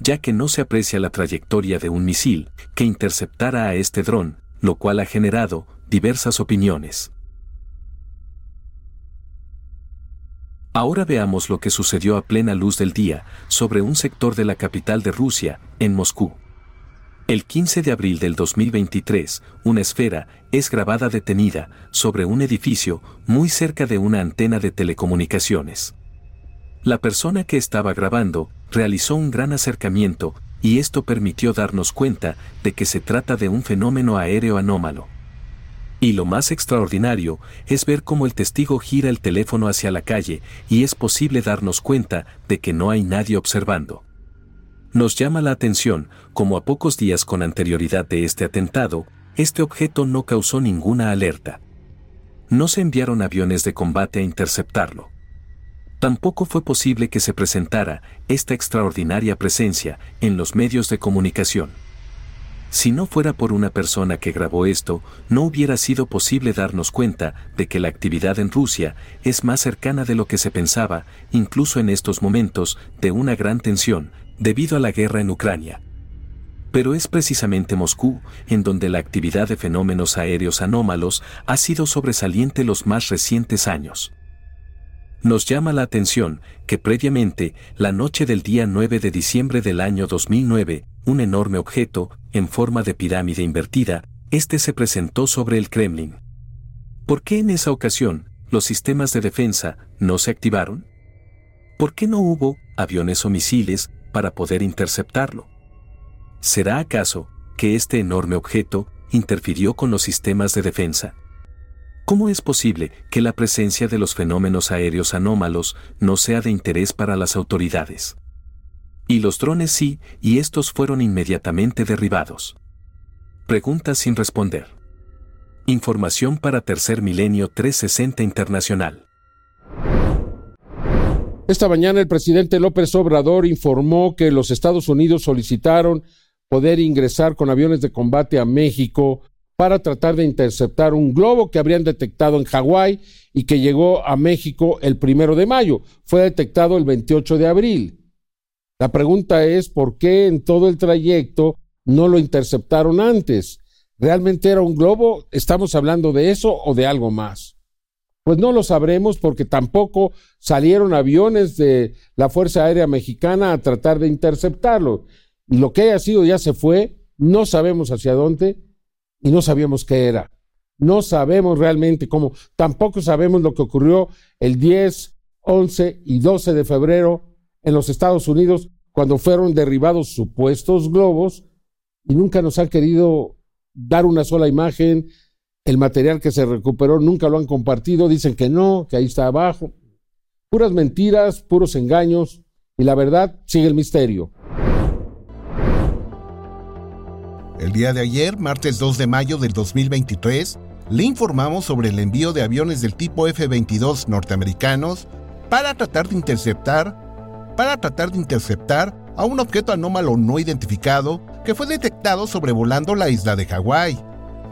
Ya que no se aprecia la trayectoria de un misil que interceptara a este dron, lo cual ha generado diversas opiniones. Ahora veamos lo que sucedió a plena luz del día sobre un sector de la capital de Rusia, en Moscú. El 15 de abril del 2023, una esfera es grabada detenida sobre un edificio muy cerca de una antena de telecomunicaciones. La persona que estaba grabando realizó un gran acercamiento y esto permitió darnos cuenta de que se trata de un fenómeno aéreo anómalo. Y lo más extraordinario es ver cómo el testigo gira el teléfono hacia la calle y es posible darnos cuenta de que no hay nadie observando. Nos llama la atención, como a pocos días con anterioridad de este atentado, este objeto no causó ninguna alerta. No se enviaron aviones de combate a interceptarlo. Tampoco fue posible que se presentara esta extraordinaria presencia en los medios de comunicación. Si no fuera por una persona que grabó esto, no hubiera sido posible darnos cuenta de que la actividad en Rusia es más cercana de lo que se pensaba, incluso en estos momentos de una gran tensión, debido a la guerra en Ucrania. Pero es precisamente Moscú en donde la actividad de fenómenos aéreos anómalos ha sido sobresaliente los más recientes años. Nos llama la atención que previamente, la noche del día 9 de diciembre del año 2009, un enorme objeto, en forma de pirámide invertida, este se presentó sobre el Kremlin. ¿Por qué en esa ocasión los sistemas de defensa no se activaron? ¿Por qué no hubo aviones o misiles para poder interceptarlo. ¿Será acaso que este enorme objeto interfirió con los sistemas de defensa? ¿Cómo es posible que la presencia de los fenómenos aéreos anómalos no sea de interés para las autoridades? Y los drones sí, y estos fueron inmediatamente derribados. Preguntas sin responder. Información para Tercer Milenio 360 Internacional. Esta mañana el presidente López Obrador informó que los Estados Unidos solicitaron poder ingresar con aviones de combate a México para tratar de interceptar un globo que habrían detectado en Hawái y que llegó a México el primero de mayo. Fue detectado el 28 de abril. La pregunta es por qué en todo el trayecto no lo interceptaron antes. ¿Realmente era un globo? ¿Estamos hablando de eso o de algo más? Pues no lo sabremos porque tampoco salieron aviones de la Fuerza Aérea Mexicana a tratar de interceptarlo. Lo que haya sido ya se fue, no sabemos hacia dónde y no sabíamos qué era. No sabemos realmente cómo. Tampoco sabemos lo que ocurrió el 10, 11 y 12 de febrero en los Estados Unidos cuando fueron derribados supuestos globos y nunca nos han querido dar una sola imagen. El material que se recuperó nunca lo han compartido, dicen que no, que ahí está abajo. Puras mentiras, puros engaños y la verdad sigue el misterio. El día de ayer, martes 2 de mayo del 2023, le informamos sobre el envío de aviones del tipo F-22 norteamericanos para tratar de interceptar para tratar de interceptar a un objeto anómalo no identificado que fue detectado sobrevolando la isla de Hawái.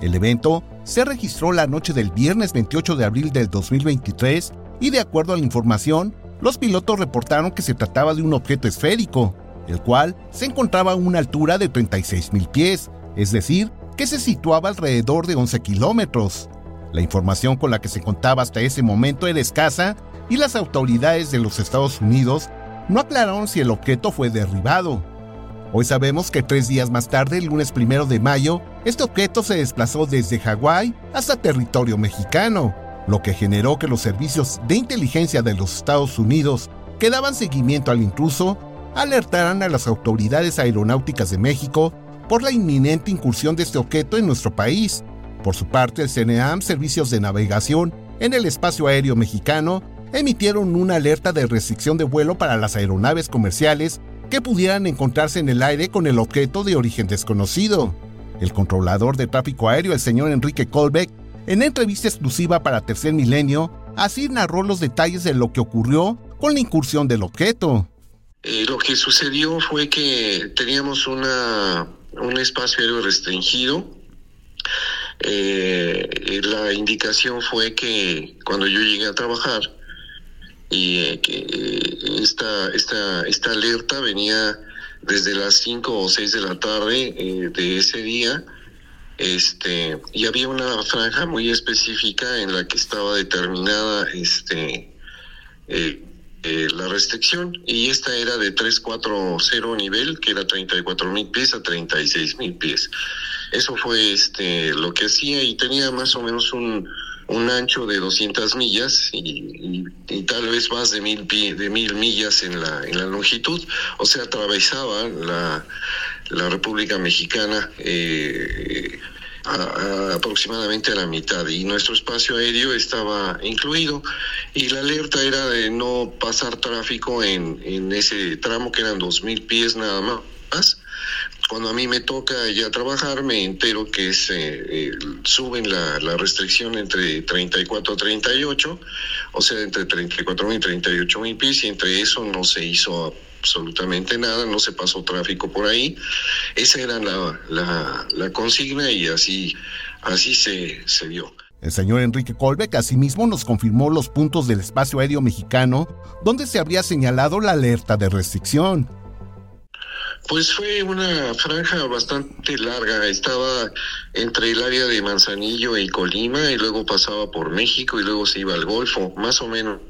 El evento se registró la noche del viernes 28 de abril del 2023 y de acuerdo a la información, los pilotos reportaron que se trataba de un objeto esférico, el cual se encontraba a una altura de 36.000 pies, es decir, que se situaba alrededor de 11 kilómetros. La información con la que se contaba hasta ese momento era escasa y las autoridades de los Estados Unidos no aclararon si el objeto fue derribado. Hoy sabemos que tres días más tarde, el lunes primero de mayo, este objeto se desplazó desde Hawái hasta territorio mexicano, lo que generó que los servicios de inteligencia de los Estados Unidos que daban seguimiento al intruso alertaran a las autoridades aeronáuticas de México por la inminente incursión de este objeto en nuestro país. Por su parte, el CNEAM, Servicios de Navegación en el Espacio Aéreo Mexicano, emitieron una alerta de restricción de vuelo para las aeronaves comerciales que pudieran encontrarse en el aire con el objeto de origen desconocido. El controlador de tráfico aéreo, el señor Enrique Colbeck, en entrevista exclusiva para Tercer Milenio, así narró los detalles de lo que ocurrió con la incursión del objeto. Eh, lo que sucedió fue que teníamos una, un espacio aéreo restringido. Eh, la indicación fue que cuando yo llegué a trabajar, y eh, que eh, esta, esta, esta alerta venía desde las 5 o 6 de la tarde de ese día este y había una franja muy específica en la que estaba determinada este la restricción y esta era de 340 nivel que era 34 mil pies a 36 mil pies. Eso fue este lo que hacía y tenía más o menos un un ancho de 200 millas y, tal vez más de mil, de mil millas en la, en la longitud, o sea, atravesaba la, la República Mexicana eh, aproximadamente a la mitad y nuestro espacio aéreo estaba incluido y la alerta era de no pasar tráfico en, en ese tramo que eran 2.000 pies nada más. Cuando a mí me toca ya trabajar, me entero que se eh, suben la, restricción entre 34 a 38, o sea, entre 34 mil y 38 mil pies, y entre eso no se hizo absolutamente nada, no se pasó tráfico por ahí. Esa era la, la, consigna y así, así se, se dio. El señor Enrique Colbeck asimismo nos confirmó los puntos del espacio aéreo mexicano donde se habría señalado la alerta de restricción. Pues fue una franja bastante larga, estaba entre el área de Manzanillo y Colima y luego pasaba por México y luego se iba al Golfo, más o menos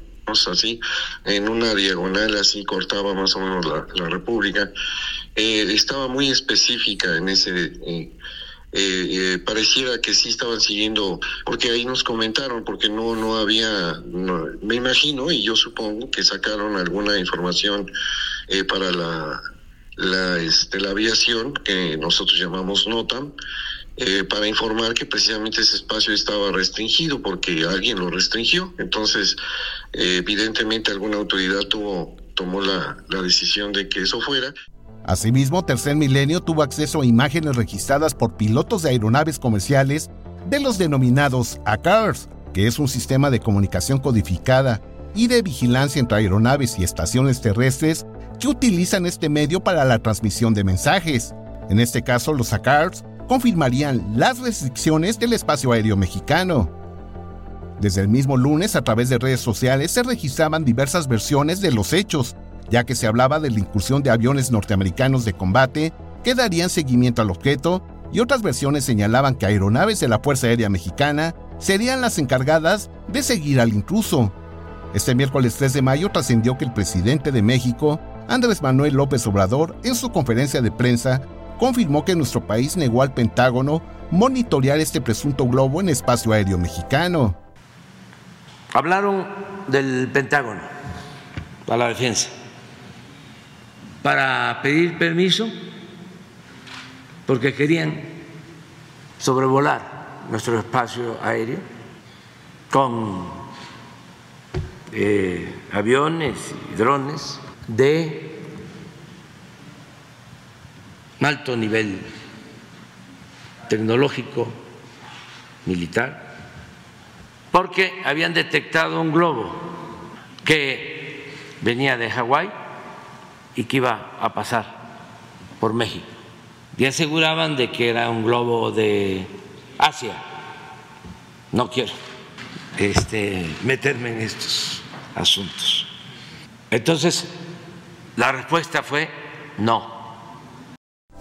así, en una diagonal así cortaba más o menos la, República. Eh, estaba muy específica en ese... Eh, eh, pareciera que sí estaban siguiendo, porque ahí nos comentaron, porque no no había, me imagino y yo supongo que sacaron alguna información para la la, este, la aviación, que nosotros llamamos NOTAM, eh, para informar que precisamente ese espacio estaba restringido porque alguien lo restringió. Entonces, eh, evidentemente alguna autoridad tuvo, tomó la, la decisión de que eso fuera. Asimismo, Tercer Milenio tuvo acceso a imágenes registradas por pilotos de aeronaves comerciales de los denominados ACARS, que es un sistema de comunicación codificada y de vigilancia entre aeronaves y estaciones terrestres que utilizan este medio para la transmisión de mensajes. En este caso, los ACARS confirmarían las restricciones del espacio aéreo mexicano. Desde el mismo lunes, a través de redes sociales, se registraban diversas versiones de los hechos, ya que se hablaba de la incursión de aviones norteamericanos de combate que darían seguimiento al objeto, y otras versiones señalaban que aeronaves de la Fuerza Aérea Mexicana serían las encargadas de seguir al intruso. Este miércoles 3 de mayo trascendió que el presidente de México Andrés Manuel López Obrador, en su conferencia de prensa, confirmó que nuestro país negó al Pentágono monitorear este presunto globo en espacio aéreo mexicano. Hablaron del Pentágono a la defensa. para pedir permiso porque querían sobrevolar nuestro espacio aéreo con eh, aviones y drones de alto nivel tecnológico militar, porque habían detectado un globo que venía de Hawái y que iba a pasar por México. Y aseguraban de que era un globo de Asia. No quiero este, meterme en estos asuntos. Entonces, la respuesta fue no.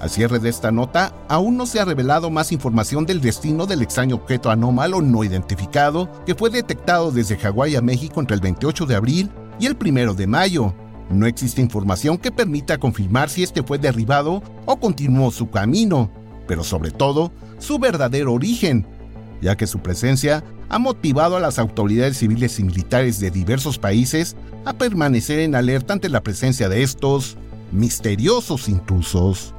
Al cierre de esta nota, aún no se ha revelado más información del destino del extraño objeto anómalo no identificado que fue detectado desde Hawái a México entre el 28 de abril y el 1 de mayo. No existe información que permita confirmar si este fue derribado o continuó su camino, pero sobre todo su verdadero origen, ya que su presencia ha motivado a las autoridades civiles y militares de diversos países a permanecer en alerta ante la presencia de estos misteriosos intrusos.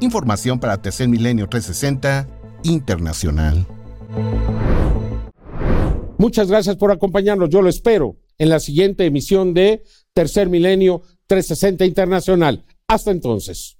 Información para Tercer Milenio 360 Internacional. Muchas gracias por acompañarnos. Yo lo espero en la siguiente emisión de Tercer Milenio 360 Internacional. Hasta entonces.